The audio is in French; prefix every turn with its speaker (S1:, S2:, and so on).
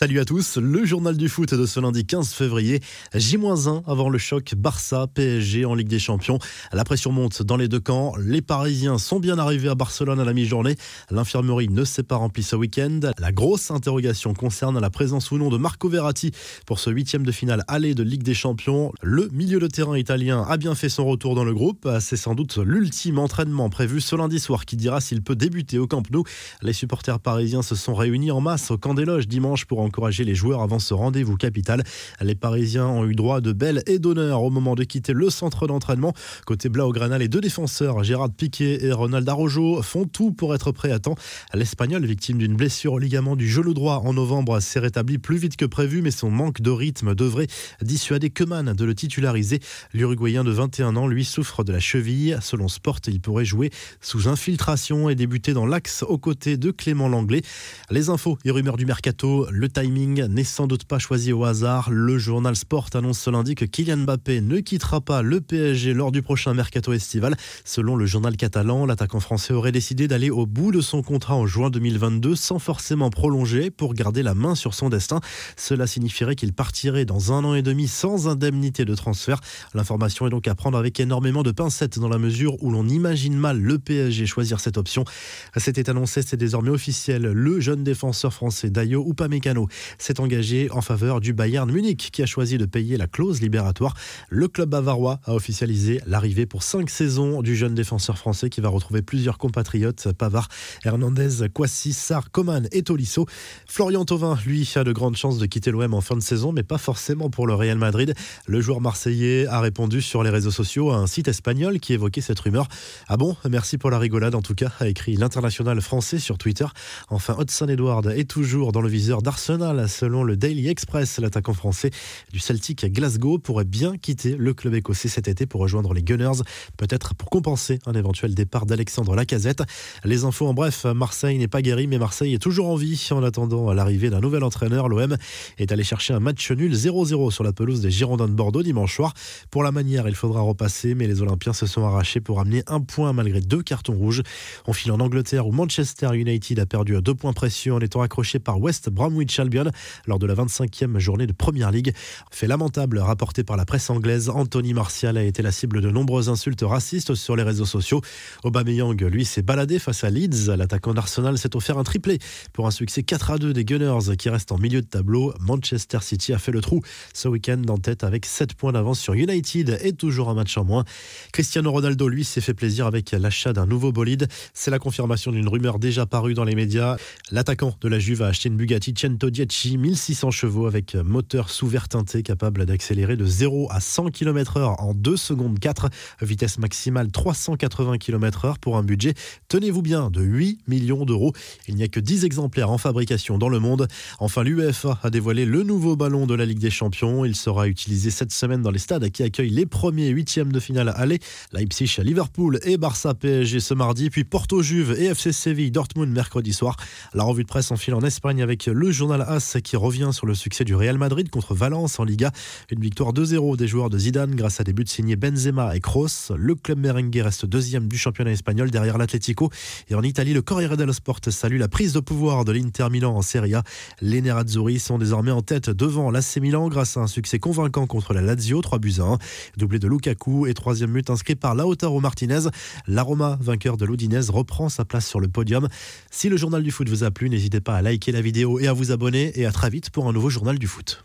S1: Salut à tous, le journal du foot de ce lundi 15 février, J-1 avant le choc Barça-PSG en Ligue des Champions. La pression monte dans les deux camps, les Parisiens sont bien arrivés à Barcelone à la mi-journée, l'infirmerie ne s'est pas remplie ce week-end. La grosse interrogation concerne la présence ou non de Marco Verratti pour ce huitième de finale aller de Ligue des Champions. Le milieu de terrain italien a bien fait son retour dans le groupe, c'est sans doute l'ultime entraînement prévu ce lundi soir qui dira s'il peut débuter au Camp Nou. Les supporters parisiens se sont réunis en masse au camp des loges dimanche pour encourager les joueurs avant ce rendez-vous capital. Les Parisiens ont eu droit de belles et d'honneur au moment de quitter le centre d'entraînement. Côté Blaugrana, les deux défenseurs, Gérard Piquet et Ronald Arrojo, font tout pour être prêts à temps. L'Espagnol, victime d'une blessure au ligament du genou droit en novembre, s'est rétabli plus vite que prévu, mais son manque de rythme devrait dissuader Keman de le titulariser. L'Uruguayen de 21 ans, lui, souffre de la cheville. Selon Sport, il pourrait jouer sous infiltration et débuter dans l'axe aux côtés de Clément Langlais. Les infos et rumeurs du mercato, le timing n'est sans doute pas choisi au hasard. Le journal Sport annonce ce lundi que Kylian Mbappé ne quittera pas le PSG lors du prochain mercato estival. Selon le journal catalan, l'attaquant français aurait décidé d'aller au bout de son contrat en juin 2022 sans forcément prolonger pour garder la main sur son destin. Cela signifierait qu'il partirait dans un an et demi sans indemnité de transfert. L'information est donc à prendre avec énormément de pincettes dans la mesure où l'on imagine mal le PSG choisir cette option. C'était annoncé, c'est désormais officiel. Le jeune défenseur français Dayo Upamecano s'est engagé en faveur du Bayern Munich qui a choisi de payer la clause libératoire. Le club bavarois a officialisé l'arrivée pour cinq saisons du jeune défenseur français qui va retrouver plusieurs compatriotes Pavard, Hernandez, Kwasi, Sar, Coman et Tolisso. Florian Thauvin, lui, a de grandes chances de quitter l'OM en fin de saison, mais pas forcément pour le Real Madrid. Le joueur marseillais a répondu sur les réseaux sociaux à un site espagnol qui évoquait cette rumeur. Ah bon, merci pour la rigolade en tout cas, a écrit l'international français sur Twitter. Enfin, Hudson Edward est toujours dans le viseur d'Arsenal Selon le Daily Express, l'attaquant français du Celtic Glasgow pourrait bien quitter le club écossais cet été pour rejoindre les Gunners, peut-être pour compenser un éventuel départ d'Alexandre Lacazette. Les infos en bref, Marseille n'est pas guéri, mais Marseille est toujours en vie en attendant l'arrivée d'un nouvel entraîneur. L'OM est allé chercher un match nul 0-0 sur la pelouse des Girondins de Bordeaux dimanche soir. Pour la manière, il faudra repasser, mais les Olympiens se sont arrachés pour amener un point malgré deux cartons rouges. On file en Angleterre où Manchester United a perdu à deux points précieux en étant accroché par West Bromwich Albion lors de la 25e journée de Première Ligue. Fait lamentable rapporté par la presse anglaise, Anthony Martial a été la cible de nombreuses insultes racistes sur les réseaux sociaux. Aubameyang, lui, s'est baladé face à Leeds. L'attaquant d'Arsenal s'est offert un triplé pour un succès 4 à 2 des Gunners qui restent en milieu de tableau. Manchester City a fait le trou ce week-end en tête avec 7 points d'avance sur United et toujours un match en moins. Cristiano Ronaldo, lui, s'est fait plaisir avec l'achat d'un nouveau bolide. C'est la confirmation d'une rumeur déjà parue dans les médias. L'attaquant de la Juve a acheté une Bugatti Cento Dieci 1600 chevaux avec moteur sous verre teinté capable d'accélérer de 0 à 100 km/h en 2 secondes 4, vitesse maximale 380 km/h pour un budget, tenez-vous bien, de 8 millions d'euros. Il n'y a que 10 exemplaires en fabrication dans le monde. Enfin, l'UEFA a dévoilé le nouveau ballon de la Ligue des Champions. Il sera utilisé cette semaine dans les stades qui accueillent les premiers huitièmes de finale aller. Leipzig, Liverpool et Barça PSG ce mardi, puis Porto Juve et FC Séville Dortmund mercredi soir. La revue de presse en file en Espagne avec le journal AS qui revient sur le succès du Real Madrid contre Valence en Liga. Une victoire 2-0 des joueurs de Zidane grâce à des buts signés Benzema et Kroos. Le club merengue reste deuxième du championnat espagnol derrière l'Atlético. Et en Italie, le Corriere dello Sport salue la prise de pouvoir de l'Inter Milan en Serie A. Les Nerazzurri sont désormais en tête devant l'AC Milan grâce à un succès convaincant contre la Lazio, 3 buts à 1. Doublé de Lukaku et troisième but inscrit par Lautaro Martinez. La Roma, vainqueur de l'Udinese, reprend sa place sur le podium. Si le journal du foot vous a plu, n'hésitez pas à liker la vidéo et à vous abonner et à très vite pour un nouveau journal du foot.